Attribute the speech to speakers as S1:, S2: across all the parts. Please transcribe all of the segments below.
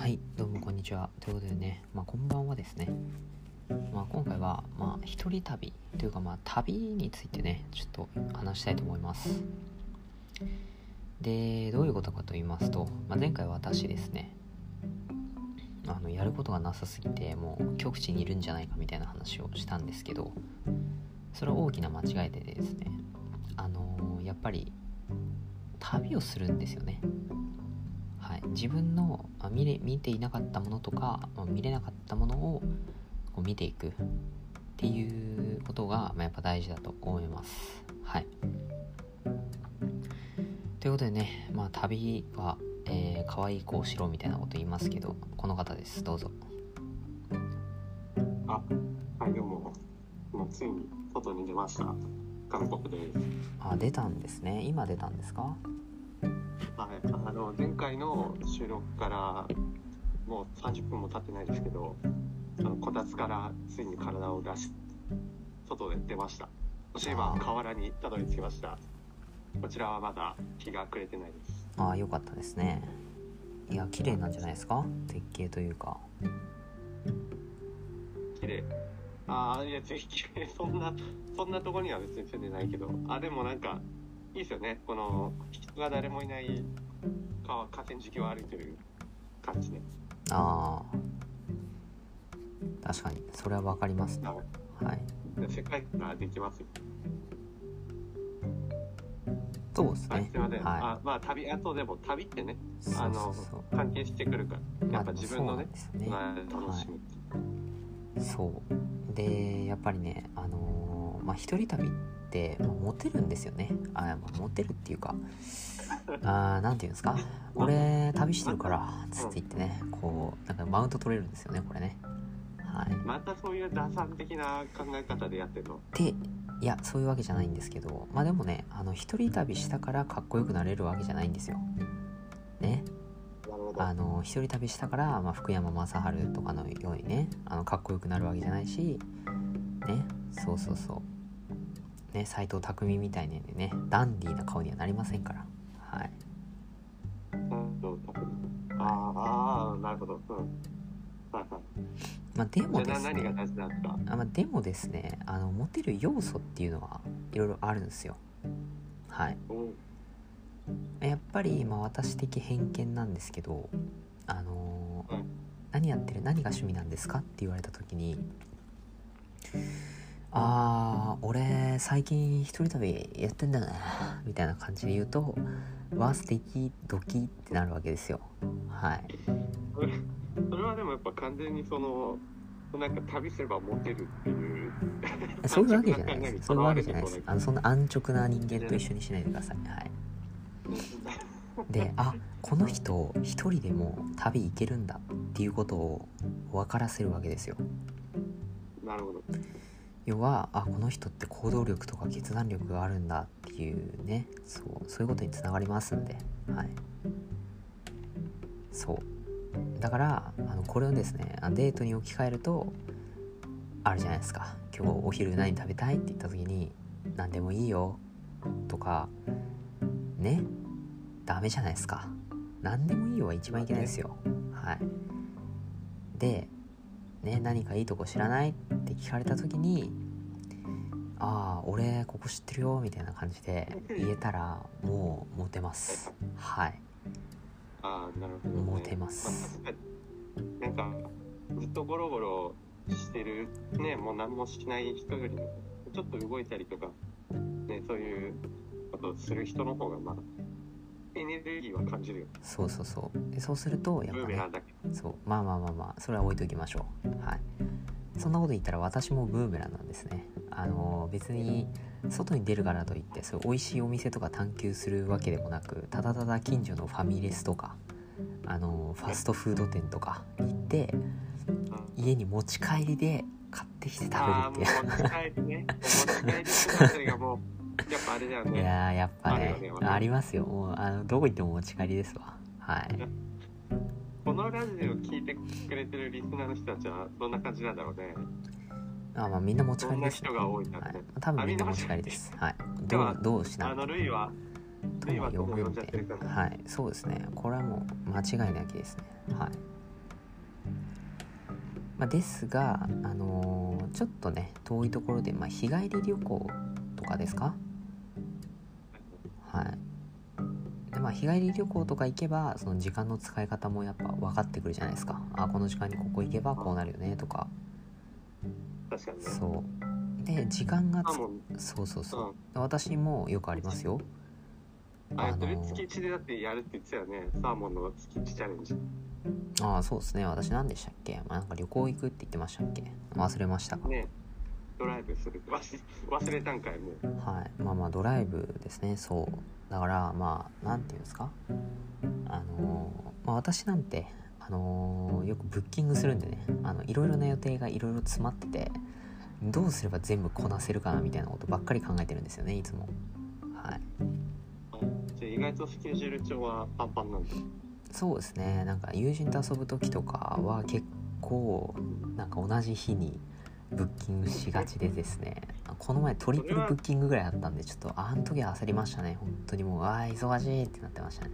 S1: はい、どうもこんにちは。ということでね、まあ、こんばんはですね。まあ、今回は、まあ、一人旅というか、まあ、旅についてね、ちょっと話したいと思います。で、どういうことかと言いますと、まあ、前回私ですね、あのやることがなさすぎて、もう極地にいるんじゃないかみたいな話をしたんですけど、それは大きな間違いでですね、あのやっぱり旅をするんですよね。はい、自分のあ見れ見ていなかったものとかまあ見れなかったものをこう見ていくっていうことが、まあ、やっぱ大事だと思います。はい、ということでね、まあ、旅は、えー、可愛い子をしろみたいなこと言いますけどこの方ですどうぞ。
S2: あ、はい、どうも。もうついに外に出ました。韓国です。
S1: あ出たんですね今出たんですか？
S2: はい、あの前回の収録からもう30分も経ってないですけど、あのこたつからついに体を出し外で出ました。そして今河原にたどり着きました。こちらはまだ日が暮れてないです。
S1: ああよかったですねいや綺麗なんじゃないですか？絶景というか
S2: 綺麗。ああいやぜひ綺麗そんなそんなとこには別に住んでないけど、あでもなんかいいですよね。この人が誰もいない川河川敷を歩いてる感じね。
S1: ああ確かに。それは分かりますね。
S2: はい。
S1: はい
S2: 世界ができますよ。
S1: そうですね。
S2: はい、あ、まあ旅、あとでも旅ってね、あの関係してくるから、やっぱ自分のね、
S1: まあね。
S2: まあ楽しみ。
S1: そう。でやっぱりねあのーまあ一人旅って、まあ、モテるんですよね。あ、まあ、モテるっていうかあーなんていうんですか？俺旅してるからつって言ってねこうなんかマウント取れるんですよねこれね。はい。
S2: またそういう打算的な考え方でやってるの？
S1: でいやそういうわけじゃないんですけどまあでもねあの一人旅したからかっこよくなれるわけじゃないんですよ。ね。あの一人旅したから、まあ、福山雅治とかのようにねあのかっこよくなるわけじゃないしね。そうそうそうね斎藤工みたいにねダンディーな顔にはなりませんからはい
S2: あーあー、なるほど。うん。はいはい。
S1: まあでもですね。あ、まあ、でもですねあのモテる要素っていうのはいろいろあるんですよはい
S2: うん。
S1: やっぱり、まあ、私的偏見なんですけどあのー
S2: うん
S1: 何やってる何が趣味なんですかって言われた時にあー俺最近一人旅やってんだなみたいな感じで言うとわ素敵ドキってなるわけですよはい
S2: それはでもやっぱ完全にその。なんか旅すればモテるっていう。
S1: そういうわけじゃないですそういうわけじゃないですあのそんな安直な人間と一緒にしないでくださいはいであこの人一人でも旅行けるんだっていうことを分からせるわけですよ
S2: なるほど。
S1: 要はあこの人って行動力とか決断力があるんだっていうね。そうそういうことにつながりますんで。はい。そう。だからあのこれをですねデートに置き換えるとあるじゃないですか。今日お昼何食べたいって言った時に何でもいいよ。とかね。ダメじゃないですか。何でもいいよは一番いけないですよ。はい。でね何かいいとこ知らないって聞かれた時にああ俺ここ知ってるよみたいな感じで言えたらもうモテます。はい。
S2: ああ、なるほど、ね。
S1: モテます。
S2: まあなんか、ずっとゴロゴロしてる、ね、もう何もしない人よりも、ちょっと動いたりとか、ね、そういうことをする人の方が、まあ、エネルギーは感じるよ。
S1: そうそうそう。でそうするとやっぱね。そう。まあまあまあまあそれは置いときましょうはいそんなこと言ったら私もブーメランなんですね。あの別に外に出るからといってそういう美味しいお店とか探求するわけでもなくただただ近所のファミレスとかあのファストフード店とかに行って
S2: うん
S1: 家に持ち帰りで買ってきて食べるっていう
S2: やっぱあれだよ
S1: い
S2: ね。
S1: やーやっぱね
S2: あ
S1: りますよ。もうあのどこ行っても持ち帰りですわ。はい。
S2: このラジオ聞いてくれてるリスナーの人たちはどんな感じなんだろうね。
S1: あまあみんな持ち帰りです、
S2: どんな人が多いんだろうね
S1: はい、多分みんな持ち帰りです。はい。
S2: では
S1: どうどうしな
S2: あの、ルイは、
S1: とも呼ぶんで
S2: 今どう呼んじゃってるかな。
S1: はい。そうですね。これはもう間違いなきですね。はい。まあ、ですが、あのーちょっとね遠いところで、まあ、日帰り旅行とかですか？はい。でまあ日帰り旅行とか行けばその時間の使い方もやっぱ分かってくるじゃないですか。あこの時間にここ行けばこうなるよねとか。
S2: 確かにね。
S1: そう。で時間がつ
S2: あもう
S1: そうそうそう。私もよくありますよ。あのー
S2: 月1でだってやるって言ってたよね。サーモンの月1チャレンジ。
S1: ああそうですね。私何でしたっけ、まあ、なんか旅行行くって言ってましたっけ？忘れました。か
S2: ね。ドライブする。忘れ忘れたんかい、もう。
S1: はい。まあまあドライブですね。そう。だからまあ何て言うんですか？あのーまあ、私なんてあのーよくブッキングするんでね。あのいろいろな予定がいろいろ詰まっててどうすれば全部こなせるかなみたいなことばっかり考えてるんですよねいつも。はい。
S2: じゃあ意外とスケジュール帳はパンパンなんだ。
S1: そうですね。なんか友人と遊ぶ時とかは結構なんか同じ日にブッキングしがちでですね。この前トリプルブッキングぐらいあったんでちょっとあの時は焦りましたね。本当にもうああ忙しいってなってましたね。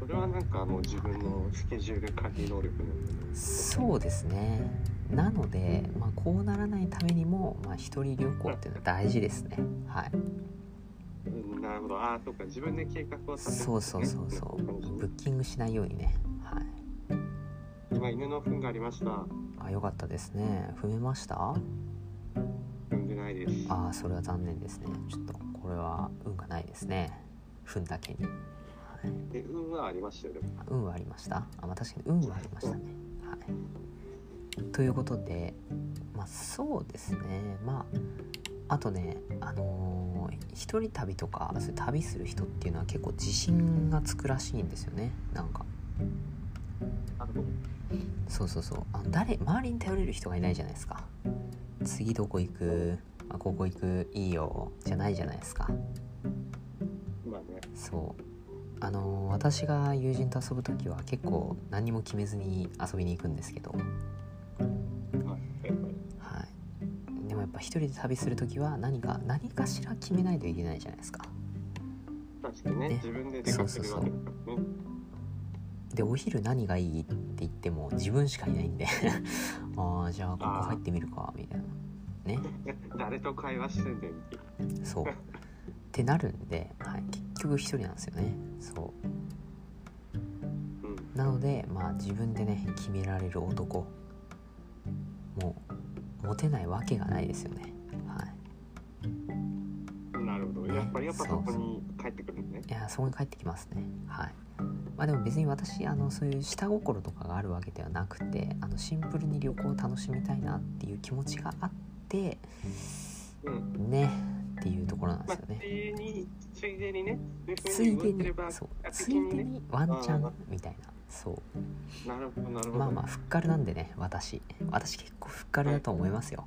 S2: それはなんかもう自分のスケジュール管理能力の。
S1: そうですね。なので、まあ、こうならないためにも、まあ、一人旅行っていうのは大事ですね。はい。
S2: うん、なるほど。ああ、そうか。自分で計画を立てる、
S1: そうそうそうそう。ブッキングしないようにね。はい。
S2: 今、犬の糞がありました。
S1: あよかったですね。踏めました？
S2: 踏んでないです。
S1: ああそれは残念ですね。ちょっとこれは運がないですね。踏んだけに、はい、
S2: え、運はありましたよ。
S1: 運はありました？あ、まあ、確かに運はありましたね。はい。ということでまあそうですね。まああとねあのー一人旅とかそういう旅する人っていうのは結構自信がつくらしいんですよね。なんかそうそうそう。あの誰周りに頼れる人がいないじゃないですか。次どこ行く？あここ行くいいよじゃないじゃないですか。
S2: まあね。
S1: そう。あの私が友人と遊ぶ時は結構何も決めずに遊びに行くんですけど、
S2: はい。
S1: でもやっぱ一人で旅する時は何か何かしら決めないといけないじゃないですか。
S2: 確かにね。
S1: ね。
S2: 自分で出かけるわけだからね。
S1: でお昼何がいいって言っても自分しかいないんで。ああじゃあここ入ってみるかみたいな。ね。
S2: 誰と会話してんだよ。
S1: そう。ってなるんで、はい、結局一人なんですよね。そう。
S2: な。うん。
S1: なのでまあ自分でね決められる男。もうモテないわけがないですよね。はい。
S2: なるほど。
S1: ね
S2: やっぱりやっぱ
S1: そ
S2: こに帰ってくるのね。
S1: いやそこに帰ってきますね。はいまあでも別に私あのそういう下心とかがあるわけではなくてあのシンプルに旅行を楽しみたいなっていう気持ちがあって
S2: うん。
S1: ねっていうところなんで
S2: まあ、
S1: すよね
S2: ついでに、ついでにね、
S1: ついでにそう
S2: あ
S1: ついでにワンチャ
S2: あ
S1: ンみたいなそう
S2: なるほど、なるほど。
S1: まあまあふっかるなんでね私私結構ふっかるだと思いますよ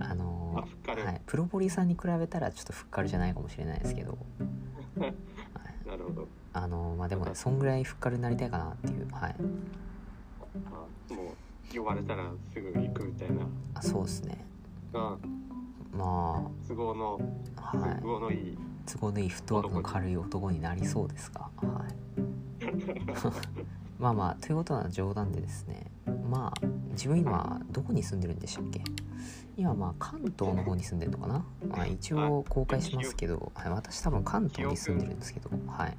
S1: あの
S2: あふっかる
S1: はい、プロポリさんに比べたらちょっとふっかるじゃないかもしれないですけど、はい、
S2: なるほど。
S1: あのまあでもねそんぐらいふっかるになりたいかなっていうはい。
S2: あもう、呼ばれたらすぐ行くみたいな。
S1: あそうですね。
S2: あ
S1: ま
S2: 都合の、
S1: あはい。
S2: 都合のいい。
S1: 都合のいいフットワークの軽い男になりそうですがはい。まあまあということは冗談でですね。まあ自分今どこに住んでるんでしたっけ？今まあ関東の方に住んでるのかな、まあ、一応公開しますけど、はい、私多分関東に住んでるんですけどはい、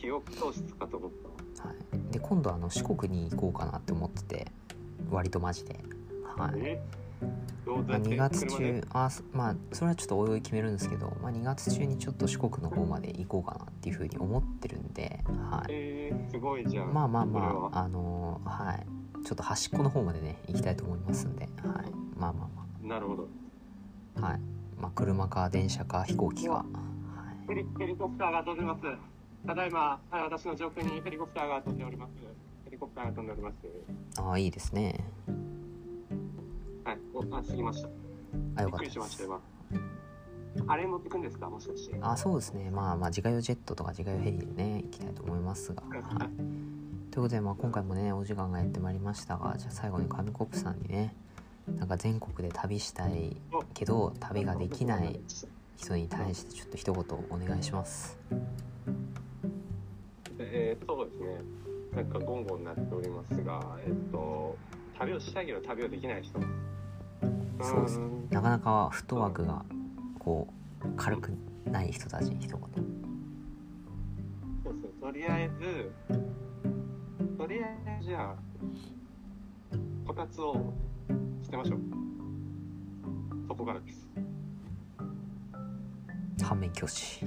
S2: 記憶喪失かと思った。
S1: はい、で今度あの四国に行こうかなって思ってて。割とマジで。はい。
S2: え？どう
S1: まあ、2
S2: やって
S1: 月中あすまあそれはちょっとおいおい決めるんですけど、まあ、2月中にちょっと四国の方まで行こうかなっていうふうに思ってるんで、はい、
S2: えー、すごいじゃん。
S1: まあまあまああのーはい。ちょっと端っこの方までね行きたいと思いますんで、はい、まあまあ
S2: なるほど。
S1: まあはい。まあ車か電車か飛行機か、は
S2: ヘリヘリコプターが飛んでます。ただいま、はい、私の上空にヘリコプターが飛んでおります。ヘリコプターが飛んでおります。
S1: い、ああいいですね
S2: はい、お、あ、過ぎました。
S1: あよかったです
S2: しました、今。あれ乗ってくんですか？もしかして。
S1: あそうですねまあまあ自家用ジェットとか自家用ヘリでね行きたいと思いますが、はい、ということで、まあ、今回もねお時間がやってまいりましたがじゃあ最後に紙コップさんにねなんか全国で旅したいけど旅ができない人に対してちょっと一言お願いします
S2: えー、そうですね。なんかゴンゴンになっておりますが、えっと、旅をしたいけど旅をできない人。
S1: そうです。
S2: ん。
S1: なかなかフットワークがこう軽くない人たち一言。
S2: そうそう。とりあえずとりあえずじゃあこたつを捨てましょう。そこからです。
S1: 反面教師